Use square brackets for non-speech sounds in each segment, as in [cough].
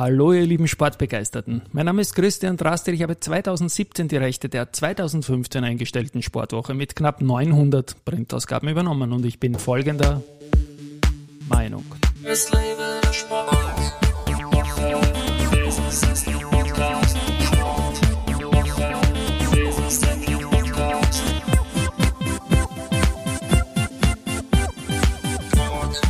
Hallo ihr lieben Sportbegeisterten. Mein Name ist Christian Draster. Ich habe 2017 die Rechte der 2015 eingestellten Sportwoche mit knapp 900 Printausgaben übernommen und ich bin folgender Meinung. Es lebe der Sport.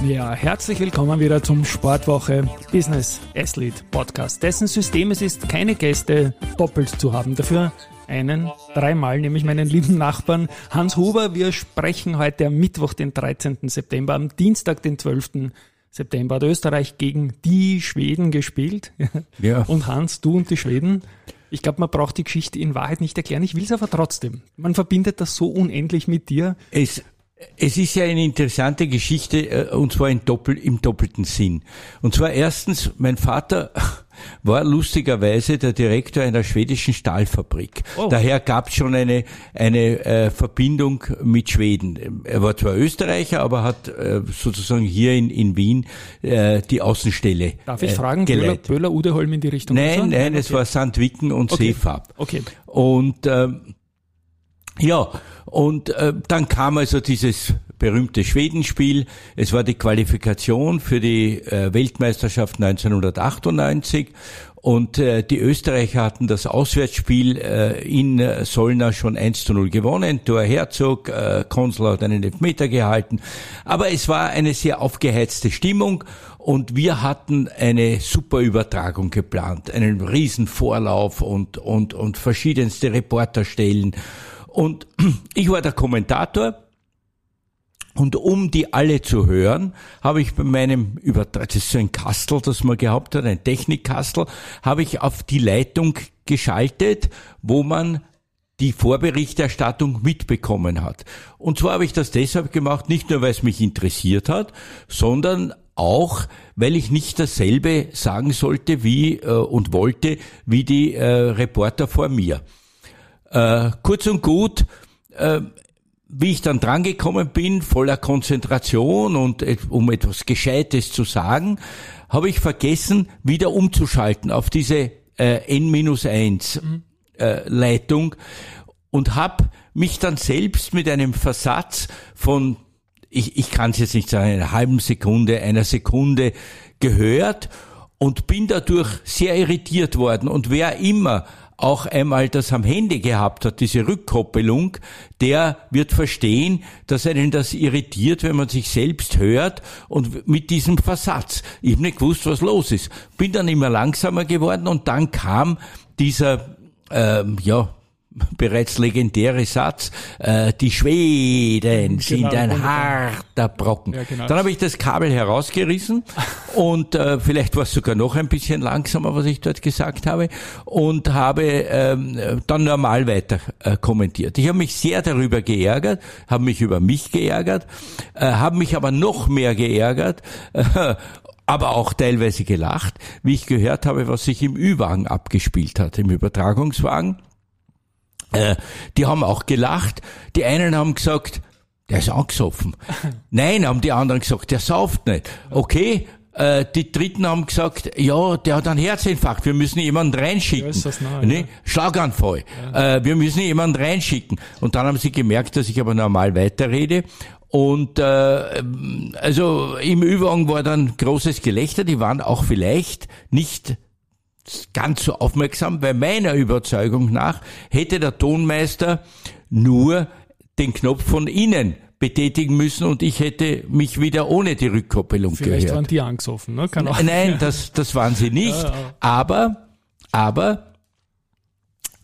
Ja, herzlich willkommen wieder zum Sportwoche Business Athlete Podcast, dessen System es ist, keine Gäste doppelt zu haben. Dafür einen dreimal, nämlich meinen lieben Nachbarn Hans Huber. Wir sprechen heute am Mittwoch, den 13. September, am Dienstag, den 12. September hat Österreich gegen die Schweden gespielt. [laughs] Ja. Und Hans, du und die Schweden. Ich glaube, man braucht die Geschichte in Wahrheit nicht erklären. Ich will es aber trotzdem. Man verbindet das so unendlich mit dir. Es es ist ja eine interessante Geschichte, äh, und zwar in Doppel, im doppelten Sinn. Und zwar erstens, mein Vater [laughs] war lustigerweise der Direktor einer schwedischen Stahlfabrik. Oh. Daher gab es schon eine, eine äh, Verbindung mit Schweden. Er war zwar Österreicher, aber hat äh, sozusagen hier in, in Wien äh, die Außenstelle Darf ich äh, fragen, Böhler, Böhler, Udeholm in die Richtung? Nein, nein, okay. es war Sandwicken und okay. Seefab. Okay. Und ähm, ja, und äh, dann kam also dieses berühmte Schwedenspiel. Es war die Qualifikation für die äh, Weltmeisterschaft 1998 und äh, die Österreicher hatten das Auswärtsspiel äh, in Solna schon 1 zu 0 gewonnen. Thor Herzog, äh, Konsul hat einen Elfmeter gehalten. Aber es war eine sehr aufgeheizte Stimmung und wir hatten eine super Übertragung geplant, einen riesen Vorlauf und, und, und verschiedenste Reporterstellen. Und [clears throat] ich war der Kommentator. Und um die alle zu hören, habe ich bei meinem Übertrag, das ist so ein Kastel, das man gehabt hat, ein Technikkastel, habe ich auf die Leitung geschaltet, wo man die Vorberichterstattung mitbekommen hat. Und zwar habe ich das deshalb gemacht, nicht nur weil es mich interessiert hat, sondern auch, weil ich nicht dasselbe sagen sollte wie äh, und wollte wie die äh, Reporter vor mir. Äh, kurz und gut, äh, wie ich dann drangekommen bin, voller Konzentration und um etwas Gescheites zu sagen, habe ich vergessen, wieder umzuschalten auf diese äh, N-1 mhm. äh, Leitung und habe mich dann selbst mit einem Versatz von, ich, ich kann es jetzt nicht sagen, einer halben Sekunde, einer Sekunde gehört und bin dadurch sehr irritiert worden. Und wer immer auch einmal das am Handy gehabt hat, diese Rückkoppelung, der wird verstehen, dass einen das irritiert, wenn man sich selbst hört und mit diesem Versatz. Ich habe nicht gewusst, was los ist. Bin dann immer langsamer geworden und dann kam dieser, ähm, ja, [laughs] bereits legendäre Satz, äh, die Schweden genau, sind ein harter Brocken. Ja, genau. Dann habe ich das Kabel herausgerissen [laughs] und äh, vielleicht war es sogar noch ein bisschen langsamer, was ich dort gesagt habe, und habe ähm, dann normal weiter äh, kommentiert. Ich habe mich sehr darüber geärgert, habe mich über mich geärgert, äh, habe mich aber noch mehr geärgert, äh, [laughs] aber auch teilweise gelacht, wie ich gehört habe, was sich im Ü-Wagen abgespielt hat, im Übertragungswagen. Äh, die haben auch gelacht. Die einen haben gesagt, der ist angesoffen. [laughs] Nein, haben die anderen gesagt, der sauft nicht. Okay, äh, die Dritten haben gesagt, ja, der hat einen Herzinfarkt, wir müssen jemanden reinschicken. Ja, nahe, ne? Ja. Schlaganfall, ja. äh, wir müssen jemanden reinschicken. Und dann haben sie gemerkt, dass ich aber normal weiterrede. Und äh, also im Übergang war dann großes Gelächter, die waren auch vielleicht nicht ganz so aufmerksam, weil meiner Überzeugung nach hätte der Tonmeister nur den Knopf von innen betätigen müssen und ich hätte mich wieder ohne die Rückkoppelung Vielleicht gehört. waren die angesoffen, ne? Kann auch. Nein, das, das waren sie nicht. [laughs] Aber, aber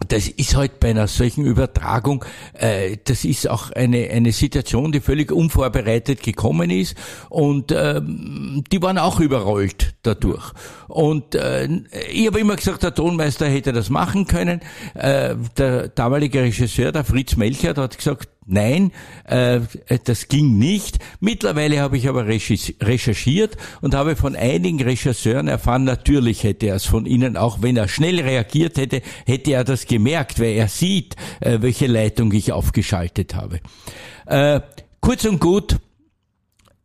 das ist halt bei einer solchen Übertragung, äh, das ist auch eine, eine Situation, die völlig unvorbereitet gekommen ist und ähm, die waren auch überrollt dadurch. Und äh, ich habe immer gesagt, der Tonmeister hätte das machen können. Äh, der damalige Regisseur, der Fritz Melchert, hat gesagt, Nein, äh, das ging nicht. Mittlerweile habe ich aber recherchiert und habe von einigen Regisseuren erfahren, natürlich hätte er es von ihnen, auch wenn er schnell reagiert hätte, hätte er das gemerkt, weil er sieht, äh, welche Leitung ich aufgeschaltet habe. Äh, kurz und gut,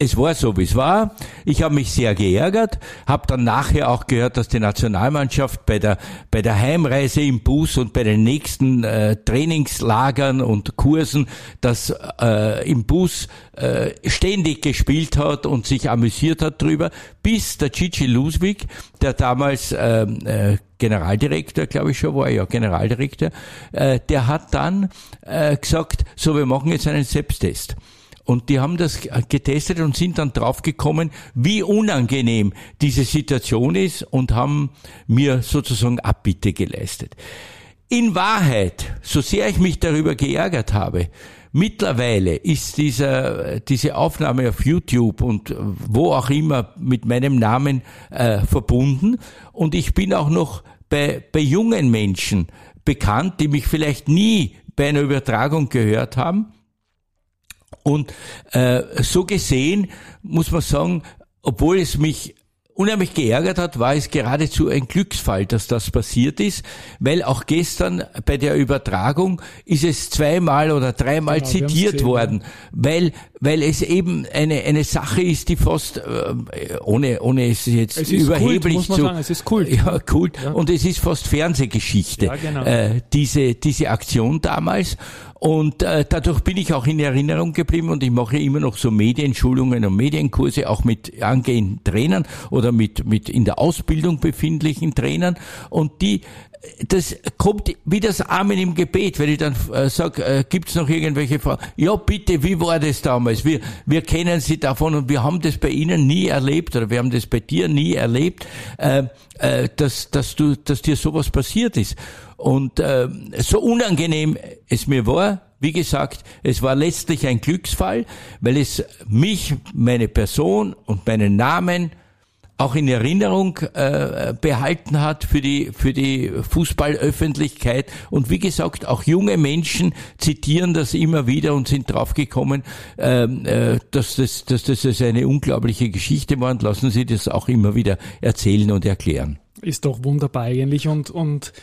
es war so, wie es war. Ich habe mich sehr geärgert, habe dann nachher auch gehört, dass die Nationalmannschaft bei der bei der Heimreise im Bus und bei den nächsten äh, Trainingslagern und Kursen, das äh, im Bus äh, ständig gespielt hat und sich amüsiert hat drüber, bis der Gigi Luswig, der damals äh, äh, Generaldirektor, glaube ich schon war, ja Generaldirektor, äh, der hat dann äh, gesagt, so wir machen jetzt einen Selbsttest. Und die haben das getestet und sind dann draufgekommen, wie unangenehm diese Situation ist und haben mir sozusagen Abbitte geleistet. In Wahrheit, so sehr ich mich darüber geärgert habe, mittlerweile ist dieser, diese Aufnahme auf YouTube und wo auch immer mit meinem Namen äh, verbunden und ich bin auch noch bei, bei jungen Menschen bekannt, die mich vielleicht nie bei einer Übertragung gehört haben und äh, so gesehen muss man sagen, obwohl es mich unheimlich geärgert hat, war es geradezu ein Glücksfall, dass das passiert ist, weil auch gestern bei der Übertragung ist es zweimal oder dreimal genau, zitiert worden, weil weil es eben eine eine Sache ist, die fast äh, ohne ohne es jetzt es überheblich Kult, zu sagen, es ist Kult. Ja, Kult ja. und es ist fast Fernsehgeschichte. Ja, genau. äh, diese diese Aktion damals und äh, dadurch bin ich auch in Erinnerung geblieben und ich mache immer noch so Medienschulungen und Medienkurse, auch mit angehenden Trainern oder mit, mit in der Ausbildung befindlichen Trainern. Und die das kommt wie das Amen im Gebet, wenn ich dann äh, sage, äh, gibt's noch irgendwelche Fragen? Ja, bitte, wie war das damals? Wir, wir kennen Sie davon und wir haben das bei Ihnen nie erlebt oder wir haben das bei dir nie erlebt, äh, äh, dass, dass, du, dass dir sowas passiert ist. Und äh, so unangenehm es mir war, wie gesagt, es war letztlich ein Glücksfall, weil es mich, meine Person und meinen Namen auch in Erinnerung äh, behalten hat für die für die Fußballöffentlichkeit. Und wie gesagt auch junge Menschen zitieren das immer wieder und sind draufgekommen, äh, äh, dass das dass das eine unglaubliche Geschichte war. Und lassen Sie das auch immer wieder erzählen und erklären. Ist doch wunderbar eigentlich. Und und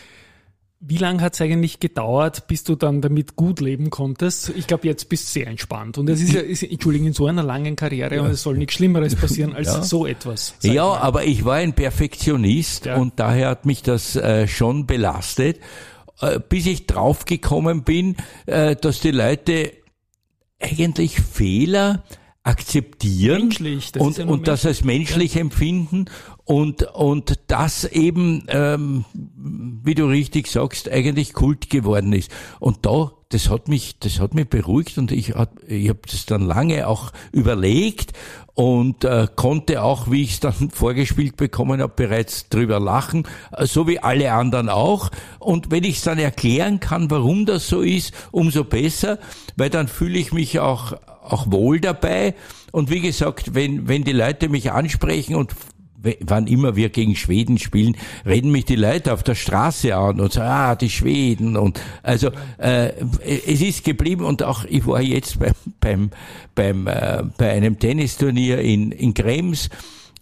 wie lange hat es eigentlich gedauert, bis du dann damit gut leben konntest? Ich glaube, jetzt bist du sehr entspannt. Und es ist ja, ist, Entschuldigung, in so einer langen Karriere ja. und es soll nichts Schlimmeres [laughs] passieren als ja. so etwas. Ja, mal. aber ich war ein Perfektionist ja. und daher hat mich das äh, schon belastet, äh, bis ich draufgekommen bin, äh, dass die Leute eigentlich Fehler akzeptieren menschlich, das und, und das als menschlich empfinden und, und das eben, ähm, wie du richtig sagst, eigentlich Kult geworden ist. Und da, das hat mich, das hat mich beruhigt und ich hab, ich hab das dann lange auch überlegt und äh, konnte auch, wie ich es dann [laughs] vorgespielt bekommen habe, bereits drüber lachen, so wie alle anderen auch. Und wenn ich es dann erklären kann, warum das so ist, umso besser, weil dann fühle ich mich auch auch wohl dabei. Und wie gesagt, wenn, wenn die Leute mich ansprechen und wann immer wir gegen Schweden spielen, reden mich die Leute auf der Straße an und sagen, ah, die Schweden und also äh, es ist geblieben und auch ich war jetzt beim beim beim äh, bei einem Tennisturnier in in Krems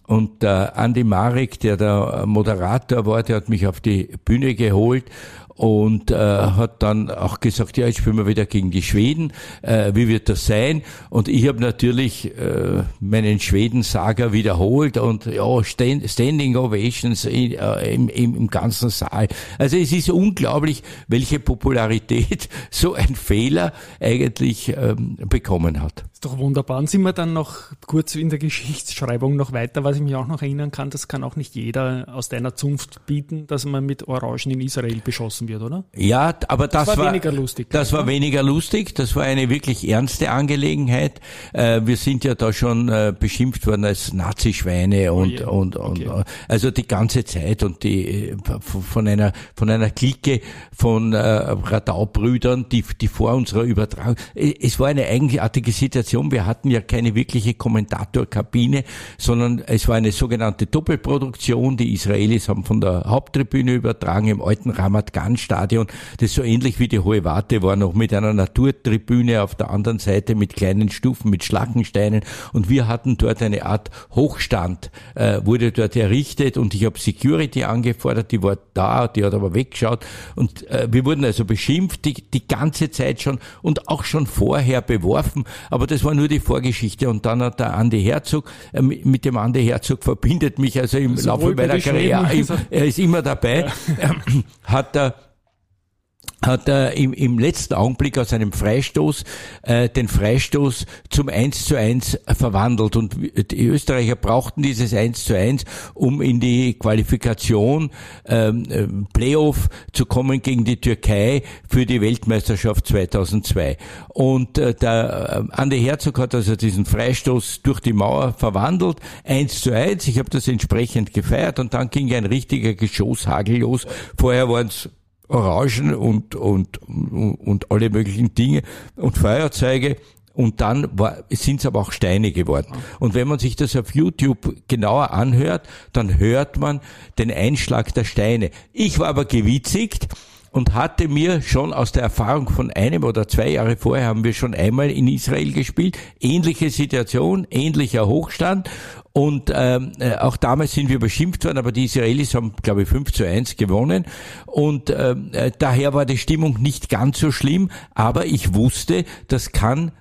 und der Andi Marek, der der Moderator war, der hat mich auf die Bühne geholt und äh, hat dann auch gesagt, ja, jetzt spielen wir wieder gegen die Schweden. Äh, wie wird das sein? Und ich habe natürlich äh, meinen Schweden-Saga wiederholt und ja, Stand, Standing Ovations in, äh, im, im, im ganzen Saal. Also es ist unglaublich, welche Popularität [laughs] so ein Fehler eigentlich ähm, bekommen hat. Ist doch wunderbar. Und sind wir dann noch kurz in der Geschichtsschreibung noch weiter, was ich mich auch noch erinnern kann, das kann auch nicht jeder aus deiner Zunft bieten, dass man mit Orangen in Israel beschossen wird, oder? Ja, aber das, das war, war, weniger lustig. Das oder? war weniger lustig, das war eine wirklich ernste Angelegenheit. Äh, wir sind ja da schon äh, beschimpft worden als Nazischweine oh und, oh yeah. und, und, okay. also die ganze Zeit und die äh, von einer, von einer Clique von Radaubrüdern, die, die vor unserer Übertragung, es war eine eigenartige Situation Organisation. Wir hatten ja keine wirkliche Kommentatorkabine, sondern es war eine sogenannte Doppelproduktion. Die Israelis haben von der Haupttribüne übertragen im alten Ramat Gan Stadion, das so ähnlich wie die Hohe Warte war, noch mit einer Naturtribüne auf der anderen Seite mit kleinen Stufen, mit Schlackensteinen. Und wir hatten dort eine Art Hochstand, äh, wurde dort errichtet und ich habe Security angefordert, die war da, die hat aber weggeschaut. Und äh, wir wurden also beschimpft die, die ganze Zeit schon und auch schon vorher beworfen. Aber das das war nur die Vorgeschichte. Und dann hat der Andi Herzog, äh, mit dem Andi Herzog verbindet mich also im Laufe meiner Karriere, er ist immer dabei, ja. hat er hat er im, im letzten Augenblick aus einem Freistoß äh, den Freistoß zum 1 zu 1 verwandelt. Und die Österreicher brauchten dieses 1 zu 1, um in die Qualifikation ähm, äh, Playoff zu kommen gegen die Türkei für die Weltmeisterschaft 2002. Und äh, der äh, Andi Herzog hat also diesen Freistoß durch die Mauer verwandelt, 1 zu 1. Ich habe das entsprechend gefeiert und dann ging ein richtiger Geschosshagel los. Vorher waren es Orangen und, und, und alle möglichen Dinge und Feuerzeuge. Und dann sind es aber auch Steine geworden. Und wenn man sich das auf YouTube genauer anhört, dann hört man den Einschlag der Steine. Ich war aber gewitzigt und hatte mir schon aus der Erfahrung von einem oder zwei Jahre vorher haben wir schon einmal in Israel gespielt. Ähnliche Situation, ähnlicher Hochstand und ähm, äh, auch damals sind wir beschimpft worden, aber die Israelis haben, glaube ich, 5 zu 1 gewonnen. Und ähm, äh, daher war die Stimmung nicht ganz so schlimm, aber ich wusste, das kann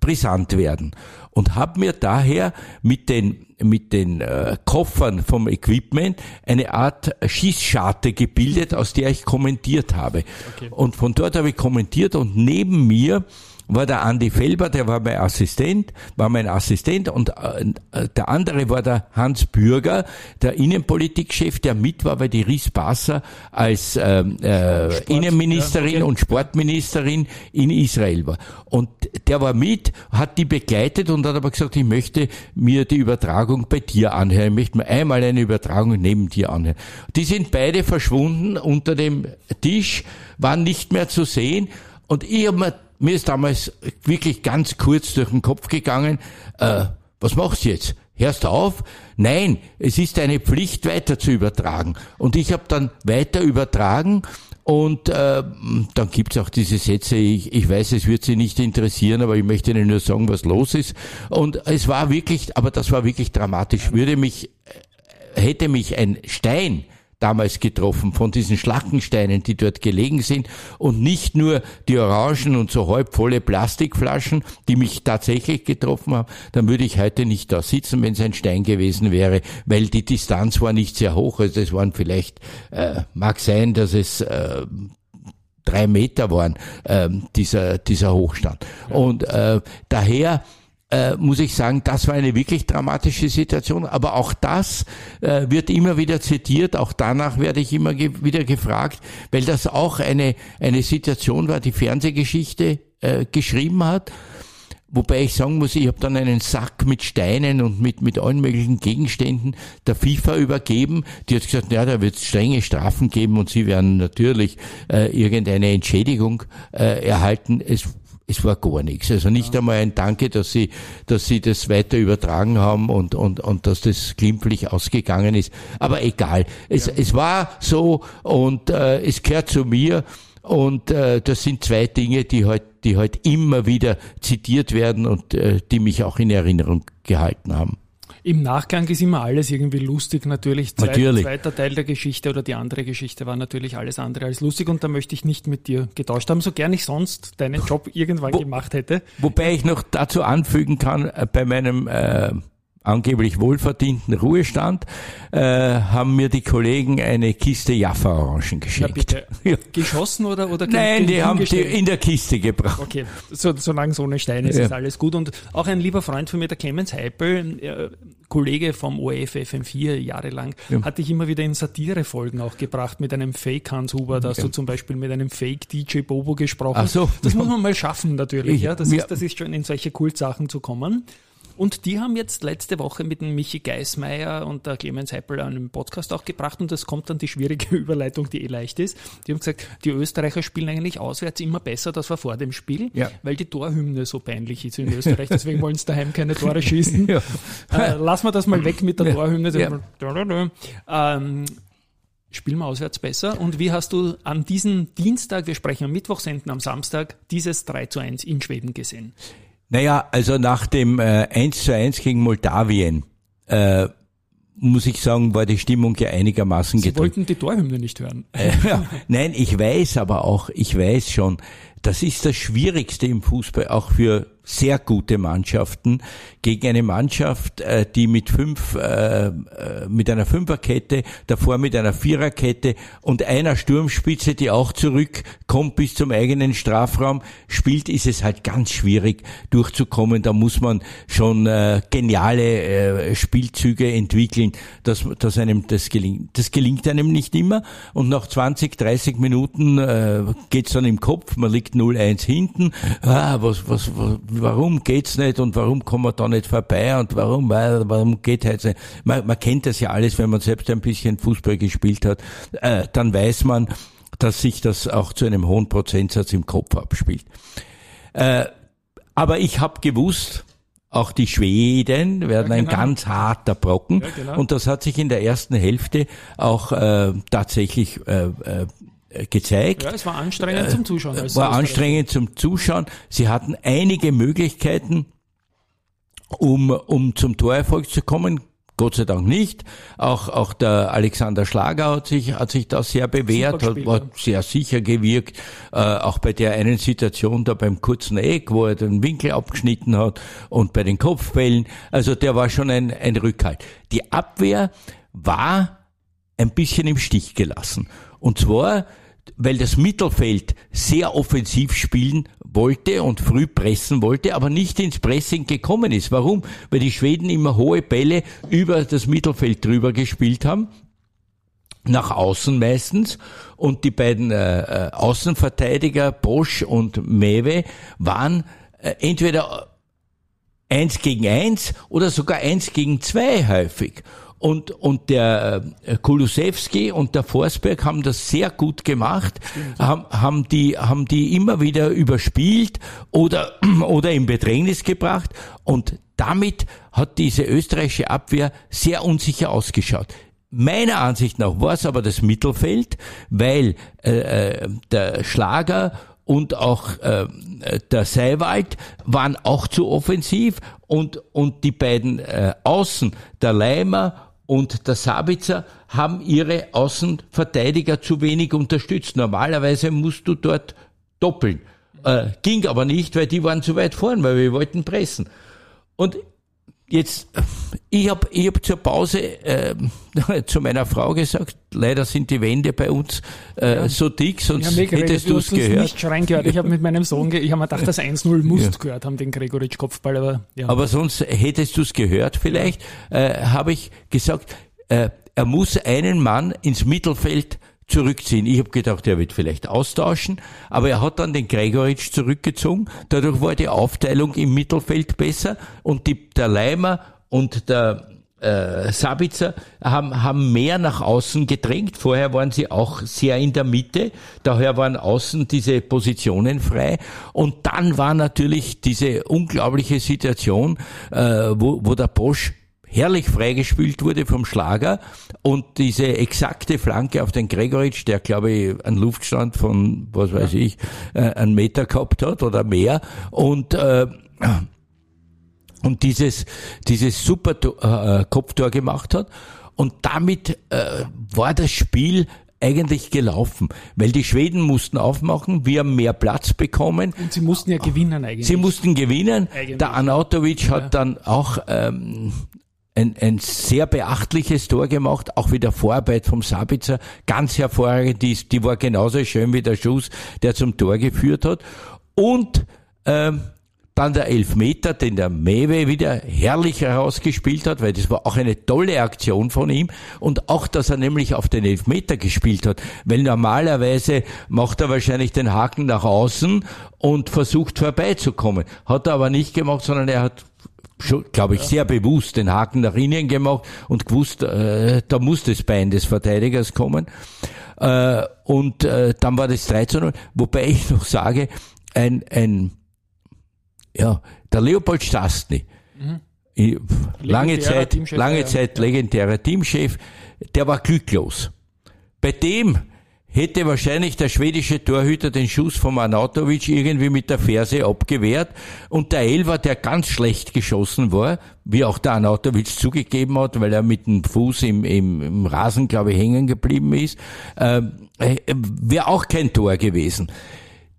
brisant werden. Und habe mir daher mit den, mit den äh, Koffern vom Equipment eine Art Schießscharte gebildet, aus der ich kommentiert habe. Okay. Und von dort habe ich kommentiert und neben mir war der Andi Felber, der war mein Assistent, war mein Assistent und äh, der andere war der Hans Bürger, der Innenpolitikchef, der mit war, weil die Ries Basser als ähm, äh, Sport, Innenministerin ja, okay. und Sportministerin in Israel war. Und der war mit, hat die begleitet und hat aber gesagt, ich möchte mir die Übertragung bei dir anhören, ich möchte mir einmal eine Übertragung neben dir anhören. Die sind beide verschwunden unter dem Tisch, waren nicht mehr zu sehen und ich habe mir mir ist damals wirklich ganz kurz durch den Kopf gegangen, äh, was machst du jetzt? Hörst du auf? Nein, es ist eine Pflicht weiter zu übertragen. Und ich habe dann weiter übertragen und äh, dann gibt's auch diese Sätze, ich, ich weiß, es wird Sie nicht interessieren, aber ich möchte Ihnen nur sagen, was los ist. Und es war wirklich, aber das war wirklich dramatisch. Würde mich, äh, hätte mich ein Stein damals getroffen von diesen Schlackensteinen, die dort gelegen sind. Und nicht nur die orangen und so halbvolle Plastikflaschen, die mich tatsächlich getroffen haben, dann würde ich heute nicht da sitzen, wenn es ein Stein gewesen wäre, weil die Distanz war nicht sehr hoch, also es waren vielleicht, äh, mag sein, dass es äh, drei Meter waren, äh, dieser, dieser Hochstand. Und äh, daher äh, muss ich sagen, das war eine wirklich dramatische Situation. Aber auch das äh, wird immer wieder zitiert. Auch danach werde ich immer ge wieder gefragt, weil das auch eine, eine Situation war, die Fernsehgeschichte äh, geschrieben hat. Wobei ich sagen muss, ich habe dann einen Sack mit Steinen und mit, mit allen möglichen Gegenständen der FIFA übergeben. Die hat gesagt, ja, da wird es strenge Strafen geben und sie werden natürlich äh, irgendeine Entschädigung äh, erhalten. Es es war gar nichts. Also nicht ja. einmal ein Danke, dass sie, dass sie das weiter übertragen haben und, und, und dass das glimpflich ausgegangen ist. Aber egal. Es, ja. es war so und äh, es gehört zu mir. Und äh, das sind zwei Dinge, die heute halt, die halt immer wieder zitiert werden und äh, die mich auch in Erinnerung gehalten haben. Im Nachgang ist immer alles irgendwie lustig, natürlich. Zweit, natürlich. Zweiter Teil der Geschichte oder die andere Geschichte war natürlich alles andere als lustig und da möchte ich nicht mit dir getauscht haben, so gern ich sonst deinen Job irgendwann Wo, gemacht hätte. Wobei ich noch dazu anfügen kann, äh, bei meinem äh, angeblich wohlverdienten Ruhestand, äh, haben mir die Kollegen eine Kiste Jaffa-Orangen geschenkt. [laughs] Ja, Geschossen oder, oder Nein, die haben die in der Kiste gebracht. Okay, so, solange es ohne Steine ist, ja. ist alles gut. Und auch ein lieber Freund von mir, der Clemens Heipel, äh, Kollege vom ORF FM4 jahrelang, ja. hat dich immer wieder in Satirefolgen auch gebracht mit einem Fake Hans Huber. Da hast ja. du zum Beispiel mit einem Fake DJ Bobo gesprochen. Ach so. Das muss man mal schaffen natürlich. Ich, ja, das, ist, das ist schon in solche Kultsachen zu kommen. Und die haben jetzt letzte Woche mit dem Michi Geismeier und der Clemens Heppel einen Podcast auch gebracht und das kommt dann die schwierige [laughs] Überleitung, die eh leicht ist. Die haben gesagt, die Österreicher spielen eigentlich auswärts immer besser, das war vor dem Spiel, ja. weil die Torhymne so peinlich ist in Österreich, deswegen wollen sie daheim keine Tore schießen. [laughs] Ja. Äh, lassen wir das mal weg mit der Torhymne. Ja. Ähm, spielen wir auswärts besser. Und wie hast du an diesem Dienstag, wir sprechen am Mittwoch, senden am Samstag, dieses 3 zu 1 in Schweden gesehen? Naja, also nach dem äh, 1 zu 1 gegen Moldawien, äh, muss ich sagen, war die Stimmung ja einigermaßen Sie gedrückt. wollten die Torhymne nicht hören. [laughs] Äh, ja, nein, ich weiß aber auch, ich weiß schon, das ist das Schwierigste im Fußball, auch für sehr gute Mannschaften gegen eine Mannschaft, äh, die mit fünf, äh, äh, mit einer Fünferkette, davor mit einer Viererkette und einer Sturmspitze, die auch zurückkommt bis zum eigenen Strafraum spielt, ist es halt ganz schwierig durchzukommen. Da muss man schon geniale Spielzüge entwickeln, dass, dass einem das gelingt. Das gelingt einem nicht immer und nach 20, 30 Minuten geht's dann im Kopf, man liegt 0-1 hinten. Ah, was, was, was warum geht's nicht und warum kommen wir da nicht vorbei und warum, warum geht halt nicht? Man, man kennt das ja alles, wenn man selbst ein bisschen Fußball gespielt hat, äh, dann weiß man, dass sich das auch zu einem hohen Prozentsatz im Kopf abspielt. Äh, aber ich habe gewusst, auch die Schweden werden ja, genau. ein ganz harter Brocken. Ja, genau. Und das hat sich in der ersten Hälfte auch äh, tatsächlich äh, äh, gezeigt. Ja, es war anstrengend äh, zum Zuschauen. Es war anstrengend zum Zuschauen. Sie hatten einige Möglichkeiten, um, um zum Torerfolg zu kommen. Gott sei Dank nicht. Auch, auch der Alexander Schlager hat sich, hat sich da sehr bewährt, hat, war sehr sicher gewirkt. Äh, auch bei der einen Situation da beim kurzen Eck, wo er den Winkel abgeschnitten hat und bei den Kopfbällen. Also der war schon ein, ein Rückhalt. Die Abwehr war ein bisschen im Stich gelassen. Und zwar, weil das Mittelfeld sehr offensiv spielen wollte und früh pressen wollte, aber nicht ins Pressing gekommen ist. Warum? Weil die Schweden immer hohe Bälle über das Mittelfeld drüber gespielt haben nach außen meistens und die beiden äh, äh Außenverteidiger Bosch und Mewe waren äh, entweder eins gegen eins oder sogar eins gegen zwei häufig. Und, und der äh, Kulusewski und der Forsberg haben das sehr gut gemacht, haben, haben, die, haben die immer wieder überspielt oder, [clears throat] oder in Bedrängnis gebracht. Und damit hat diese österreichische Abwehr sehr unsicher ausgeschaut. Meiner Ansicht nach war es aber das Mittelfeld, weil äh, äh der Schlager und auch äh, der Seiwald waren auch zu offensiv und, und die beiden äh, Außen, der Leimer und der Sabitzer haben ihre Außenverteidiger zu wenig unterstützt. Normalerweise musst du dort doppeln. Äh, ging aber nicht, weil die waren zu weit vorn, weil wir wollten pressen. Und jetzt, ich habe ich hab zur Pause äh, [laughs] zu meiner Frau gesagt, leider sind die Wände bei uns äh, ja. so dick, sonst hättest du es gehört. nicht schreien gehört. Ich habe mit meinem Sohn, ich habe mir gedacht, das 1-0 musst ja. gehört haben, den Gregoritsch Kopfball, aber ja. Aber sonst hättest du es gehört vielleicht, äh, habe ich gesagt, äh, er muss einen Mann ins Mittelfeld zurückziehen. Ich habe gedacht, er wird vielleicht austauschen, aber er hat dann den Gregoritsch zurückgezogen. Dadurch war die Aufteilung im Mittelfeld besser und die, der Leimer und der äh, Sabitzer haben, haben mehr nach außen gedrängt. Vorher waren sie auch sehr in der Mitte. Daher waren außen diese Positionen frei. Und dann war natürlich diese unglaubliche Situation, äh, wo, wo der Bosch herrlich freigespielt wurde vom Schlager und diese exakte Flanke auf den Gregoritsch, der glaube ich einen Luftstand von, was weiß ja. ich, äh, einen Meter gehabt hat oder mehr und äh, und dieses dieses super äh, Kopftor gemacht hat und damit äh, war das Spiel eigentlich gelaufen, weil die Schweden mussten aufmachen, wir haben mehr Platz bekommen. Und sie mussten ja gewinnen eigentlich. Sie mussten gewinnen. Eigentlich. Der Anautovic hat ja. dann auch ähm, ein, ein sehr beachtliches Tor gemacht, auch wieder Vorarbeit vom Sabitzer, ganz hervorragend, die, die war genauso schön wie der Schuss, der zum Tor geführt hat. Und ähm, dann der Elfmeter, den der Mewe wieder herrlich herausgespielt hat, weil das war auch eine tolle Aktion von ihm. Und auch, dass er nämlich auf den Elfmeter gespielt hat. Weil normalerweise macht er wahrscheinlich den Haken nach außen und versucht vorbeizukommen. Hat er aber nicht gemacht, sondern er hat glaube ich, sehr bewusst den Haken nach innen gemacht und gewusst, äh, da muss das Bein des Verteidigers kommen. Äh, und äh, dann war das 3 zu 0, wobei ich noch sage, ein, ein ja, der Leopold Stastny, mhm. lange Zeit, lange Zeit legendärer Teamchef, der war glücklos. Bei dem hätte wahrscheinlich der schwedische Torhüter den Schuss von Anatovic irgendwie mit der Ferse abgewehrt und der Elver, der ganz schlecht geschossen war, wie auch der Anatovic zugegeben hat, weil er mit dem Fuß im, im, im Rasen, glaube ich, hängen geblieben ist, äh, wäre auch kein Tor gewesen.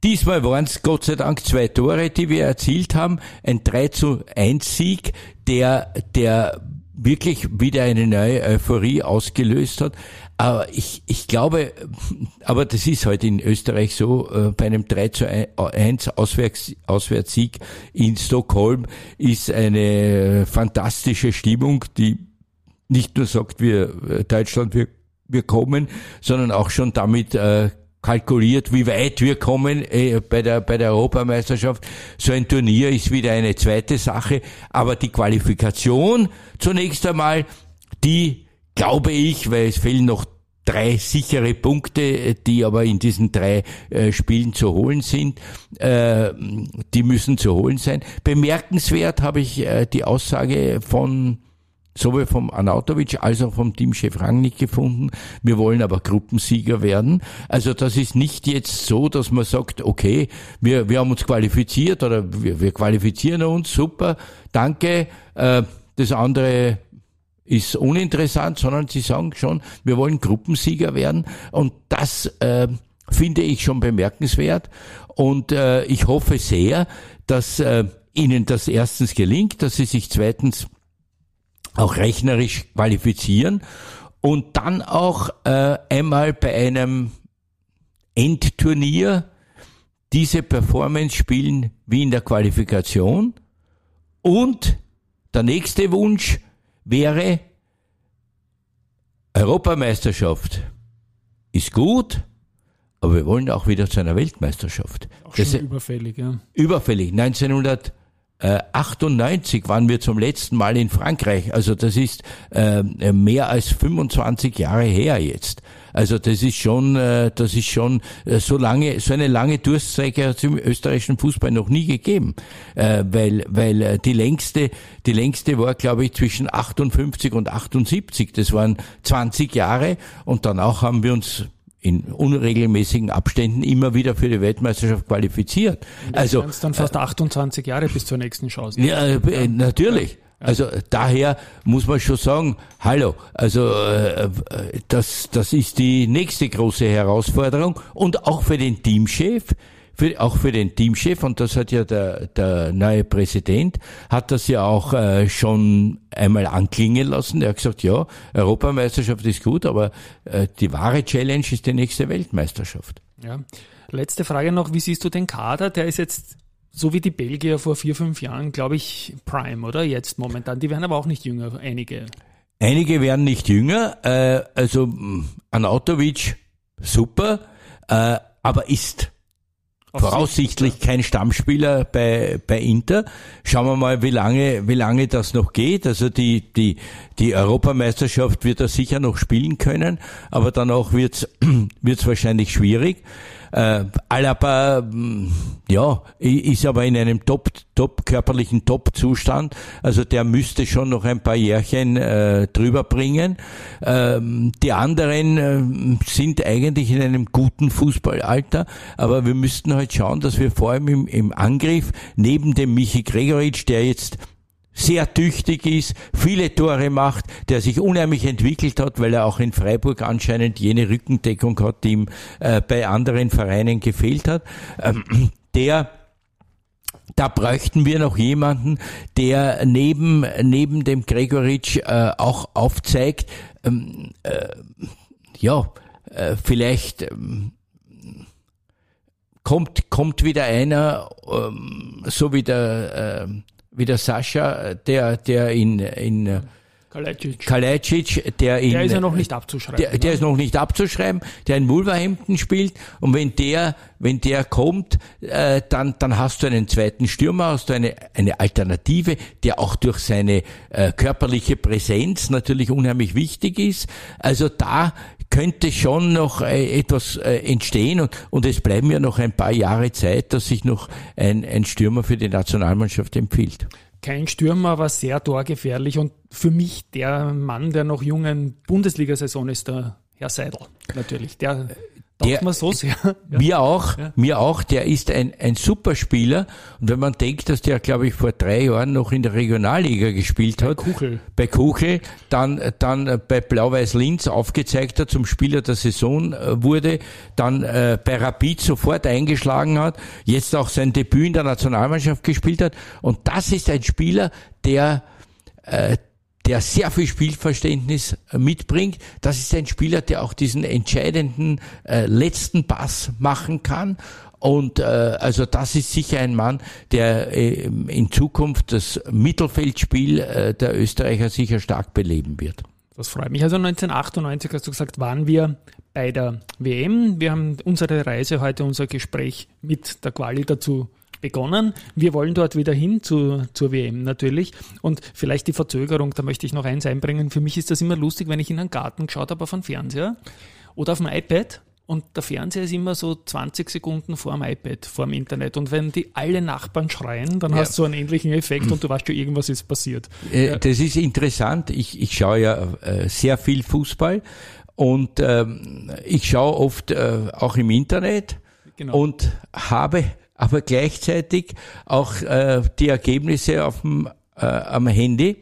Diesmal waren es Gott sei Dank zwei Tore, die wir erzielt haben. Ein 3 zu 1 Sieg, der, der wirklich wieder eine neue Euphorie ausgelöst hat. Aber ich, ich glaube, aber das ist heute in Österreich so, äh, bei einem 3 zu 1 Auswärts, Auswärtssieg in Stockholm ist eine fantastische Stimmung, die nicht nur sagt, wir äh, Deutschland, wir, wir kommen, sondern auch schon damit äh, kalkuliert, wie weit wir kommen äh, bei der bei der Europameisterschaft. So ein Turnier ist wieder eine zweite Sache, aber die Qualifikation zunächst einmal, die glaube ich, weil es fehlen noch drei sichere Punkte, die aber in diesen drei äh, Spielen zu holen sind. Äh, die müssen zu holen sein. Bemerkenswert habe ich äh, die Aussage von sowohl vom Anautovic als auch vom Teamchef Rangnick gefunden. Wir wollen aber Gruppensieger werden. Also das ist nicht jetzt so, dass man sagt, okay, wir, wir haben uns qualifiziert oder wir, wir qualifizieren uns, super, danke. Äh, das andere ist uninteressant, sondern sie sagen schon, wir wollen Gruppensieger werden. Und das äh, finde ich schon bemerkenswert. Und äh, ich hoffe sehr, dass äh, Ihnen das erstens gelingt, dass Sie sich zweitens auch rechnerisch qualifizieren und dann auch äh, einmal bei einem Endturnier diese Performance spielen wie in der Qualifikation. Und der nächste Wunsch wäre, Europameisterschaft ist gut, aber wir wollen auch wieder zu einer Weltmeisterschaft. Auch schon das, überfällig, ja. Überfällig. 1900 äh, 98 waren wir zum letzten Mal in Frankreich. Also das ist äh, mehr als 25 Jahre her jetzt. Also das ist schon, äh, das ist schon äh, so lange, so eine lange Durststrecke hat es im österreichischen Fußball noch nie gegeben, äh, weil weil äh, die längste, die längste war glaube ich zwischen 58 und 78. Das waren 20 Jahre und danach haben wir uns in unregelmäßigen Abständen immer wieder für die Weltmeisterschaft qualifiziert. also dann fast 28 Jahre bis zur nächsten Chance. Ja, äh, natürlich. Also daher muss man schon sagen, hallo, also äh, das, das ist die nächste große Herausforderung und auch für den Teamchef, für, auch für den Teamchef, und das hat ja der, der neue Präsident, hat das ja auch äh, schon einmal anklingen lassen. Er hat gesagt, ja, Europameisterschaft ist gut, aber äh, die wahre Challenge ist die nächste Weltmeisterschaft. Ja. Letzte Frage noch, wie siehst du den Kader? Der ist jetzt so wie die Belgier vor vier, fünf Jahren, glaube ich, Prime, oder? Jetzt momentan. Die werden aber auch nicht jünger, einige. Einige werden nicht jünger. Äh, also Anautovic, super, äh, aber ist voraussichtlich kein Stammspieler bei, bei Inter. Schauen wir mal, wie lange, wie lange das noch geht. Also die, die, die Europameisterschaft wird er sicher noch spielen können, aber danach wird's [clears throat] wird's wahrscheinlich schwierig. Äh, Alaba, mm, ja, ist aber in einem top, top körperlichen Top-Zustand. Also der müsste schon noch ein paar Jährchen äh, drüber bringen. Ähm, die anderen äh, sind eigentlich in einem guten Fußballalter, aber wir müssten halt schauen, dass wir vor allem im, im Angriff neben dem Michi Gregoritsch, der jetzt sehr tüchtig ist, viele Tore macht, der sich unheimlich entwickelt hat, weil er auch in Freiburg anscheinend jene Rückendeckung hat, die ihm äh, bei anderen Vereinen gefehlt hat. Ähm, der da bräuchten wir noch jemanden, der neben, neben dem Gregoritsch äh, auch aufzeigt, ähm, äh, ja, äh, vielleicht ähm, kommt, kommt wieder einer, ähm, so wie der, äh, wie der Sascha, der, der in, in Kalajdzic. Kalajdzic, der in, der ist ja noch nicht abzuschreiben. Der, der ne? ist noch nicht abzuschreiben, der in Wolverhampton spielt und wenn der, wenn der kommt, äh, dann, dann hast du einen zweiten Stürmer, hast du eine, eine Alternative, der auch durch seine äh, körperliche Präsenz natürlich unheimlich wichtig ist. Also da könnte schon noch äh, etwas äh, entstehen und, und es bleiben ja noch ein paar Jahre Zeit, dass sich noch ein, ein Stürmer für die Nationalmannschaft empfiehlt. Kein Stürmer, aber sehr torgefährlich und für mich der Mann der noch jungen Bundesliga-Saison ist der Herr Seidel, natürlich. Der der, man so sehr. Ja. Mir auch, ja. mir auch. Der ist ein, ein super Spieler. Und wenn man denkt, dass der, glaube ich, vor drei Jahren noch in der Regionalliga gespielt bei hat. Kuchel. Bei Kuchel, dann, dann bei Blau-Weiß Linz aufgezeigt hat, zum Spieler der Saison äh, wurde, dann äh, bei Rapid sofort eingeschlagen hat, jetzt auch sein Debüt in der Nationalmannschaft gespielt hat. Und das ist ein Spieler, der, äh, der sehr viel Spielverständnis äh, mitbringt. Das ist ein Spieler, der auch diesen entscheidenden äh, letzten Pass machen kann. Und äh, also das ist sicher ein Mann, der äh, in Zukunft das Mittelfeldspiel äh, der Österreicher sicher stark beleben wird. Das freut mich. Also 1998 hast du gesagt, waren wir bei der WM. Wir haben unsere Reise heute, unser Gespräch mit der Quali dazu begonnen. Wir wollen dort wieder hin zu, zur WM natürlich. Und vielleicht die Verzögerung, da möchte ich noch eins einbringen. Für mich ist das immer lustig, wenn ich in einen Garten geschaut habe auf einen Fernseher oder auf dem iPad. Und der Fernseher ist immer so 20 Sekunden vor dem iPad, vor dem Internet. Und wenn die alle Nachbarn schreien, dann ja. hast du einen ähnlichen Effekt und du weißt schon, irgendwas ist passiert. Äh. Das ist interessant. Ich, ich schaue ja äh, sehr viel Fußball und ähm, ich schaue oft äh, auch im Internet genau. und habe aber gleichzeitig auch äh, die Ergebnisse auf dem, äh, am Handy.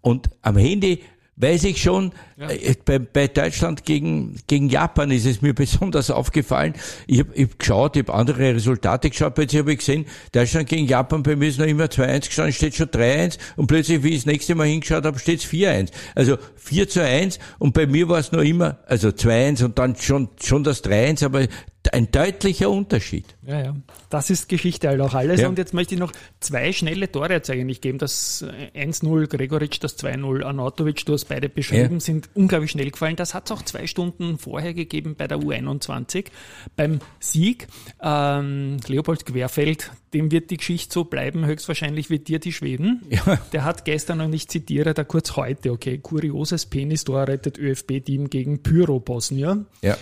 Und am Handy weiß ich schon, ja. äh, bei, bei Deutschland gegen, gegen Japan ist es mir [laughs] besonders aufgefallen. Ich habe hab geschaut, ich habe andere Resultate geschaut, plötzlich habe ich gesehen, Deutschland gegen Japan, bei mir ist noch immer 2-1 gestanden, steht schon 3-1 und plötzlich, wie ich das nächste Mal hingeschaut habe, steht es 4-1. Also 4 zu 1 und bei mir war es noch immer, also 2-1 und dann schon, schon das 3-1, aber ein deutlicher Unterschied. Ja, ja. Das ist Geschichte halt auch alles. Ja. Und jetzt möchte ich noch zwei schnelle Tore jetzt eigentlich geben. Das 1-0 Gregoritsch, das 2-0 Anatovic, du hast beide beschrieben, ja. sind unglaublich schnell gefallen. Das hat es auch zwei Stunden vorher gegeben bei der U21. Beim Sieg, ähm, Leopold Querfeld, dem wird die Geschichte so bleiben, höchstwahrscheinlich wie dir die Schweden. Ja. Der hat gestern noch nicht zitiert, da kurz heute, okay, kurioses Penistor rettet ÖFB-Team gegen Pyro Bosnien. Ja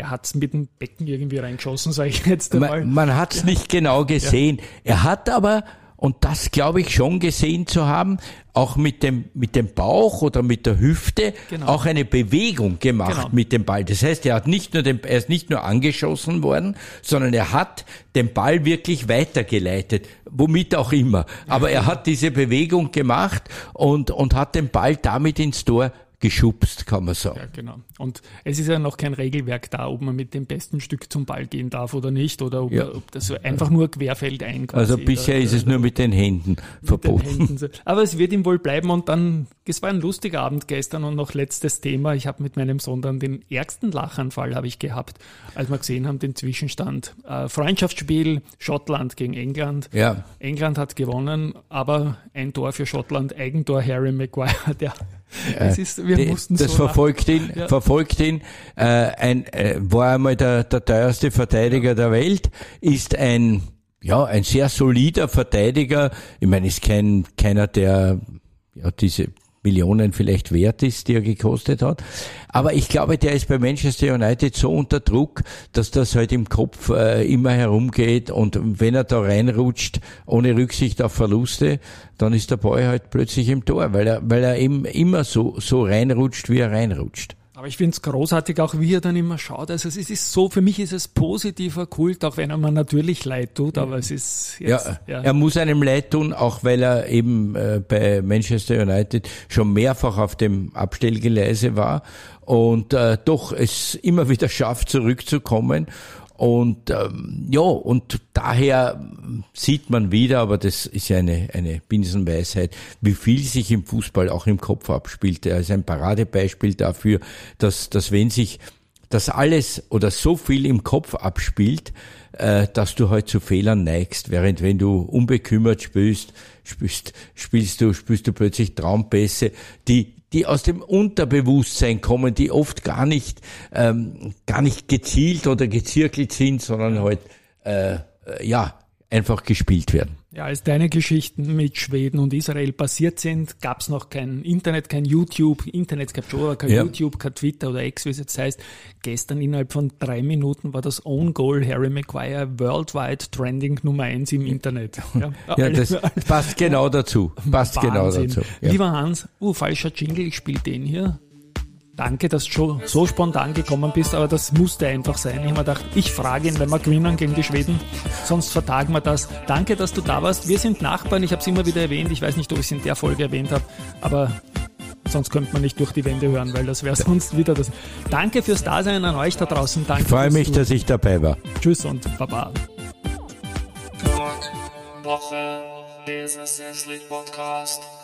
er hat es mit dem Becken irgendwie reingeschossen, sage ich jetzt einmal. Man, man hat es ja. nicht genau gesehen. Ja. Er hat aber, und das glaube ich schon gesehen zu haben, auch mit dem, mit dem Bauch oder mit der Hüfte genau. auch eine Bewegung gemacht genau. mit dem Ball. Das heißt, er hat nicht nur den, er ist nicht nur angeschossen worden, sondern er hat den Ball wirklich weitergeleitet, womit auch immer. Aber er hat diese Bewegung gemacht und, und hat den Ball damit ins Tor geschubst, kann man sagen. Ja, genau. Und es ist ja noch kein Regelwerk da, ob man mit dem besten Stück zum Ball gehen darf oder nicht, oder ob, ja. ob das einfach nur querfeld ein Also bisher oder, ist es nur mit den Händen mit verboten. Den Händen. Aber es wird ihm wohl bleiben und dann, es war ein lustiger Abend gestern und noch letztes Thema. Ich habe mit meinem Sohn dann den ärgsten Lachanfall habe ich gehabt, als wir gesehen haben, den Zwischenstand. Äh, Freundschaftsspiel Schottland gegen England. Ja. England hat gewonnen, aber ein Tor für Schottland, Eigentor Harry Maguire, [laughs] der es ist, wir die, mussten das so verfolgt ihn, ja. verfolgt ihn. Äh, ein, äh, war einmal der, der teuerste Verteidiger der Welt, ist ein ja ein sehr solider Verteidiger. Ich meine, ist kein keiner der ja diese Millionen vielleicht wert ist, die er gekostet hat. Aber ich glaube, der ist bei Manchester United so unter Druck, dass das halt im Kopf äh, immer herumgeht und wenn er da reinrutscht, ohne Rücksicht auf Verluste, dann ist der Boy halt plötzlich im Tor, weil er, weil er eben immer so, so reinrutscht, wie er reinrutscht. Aber ich finde es großartig, auch wie er dann immer schaut. Also es ist so, für mich ist es positiver Kult, auch wenn er mir natürlich leid tut, aber es ist jetzt, ja, ja. er muss einem leid tun, auch weil er eben äh, bei Manchester United schon mehrfach auf dem Abstellgeleise war und äh, doch es immer wieder schafft, zurückzukommen und ähm, ja, und daher sieht man wieder, aber das ist ja eine, eine Binsenweisheit, wie viel sich im Fußball auch im Kopf abspielt. Er ist ein Paradebeispiel dafür, dass, dass wenn sich das alles oder so viel im Kopf abspielt, äh, dass du halt zu Fehlern neigst, während wenn du unbekümmert spielst, spielst, spielst du, spielst du plötzlich Traumpässe, die die aus dem Unterbewusstsein kommen, die oft gar nicht, ähm, gar nicht gezielt oder gezirkelt sind, sondern halt, äh, ja, einfach gespielt werden. Ja, als deine Geschichten mit Schweden und Israel passiert sind, gab es noch kein Internet, kein YouTube, Internet gab schon, aber kein ja. YouTube, kein Twitter oder X, wie es jetzt heißt. Gestern innerhalb von drei Minuten war das Own Goal Harry Maguire worldwide trending Nummer eins im Internet. [laughs] Ja, ja das passt genau dazu. Passt genau Wahnsinn. genau dazu. Ja. Lieber Hans, uh, falscher Jingle, ich spiele den hier. Danke, dass du schon so spontan gekommen bist, aber das musste einfach sein. Ich habe mir gedacht, ich frage ihn, wenn wir gewinnen gegen die Schweden, sonst vertagen wir das. Danke, dass du da warst. Wir sind Nachbarn, ich habe es immer wieder erwähnt. Ich weiß nicht, ob ich es in der Folge erwähnt habe, aber sonst könnte man nicht durch die Wände hören, weil das wäre [laughs] sonst wieder das. Danke fürs Dasein an euch da draußen. Danke. Ich freue mich, dass ich dabei war. Tschüss und Baba. Woche, Business Podcast.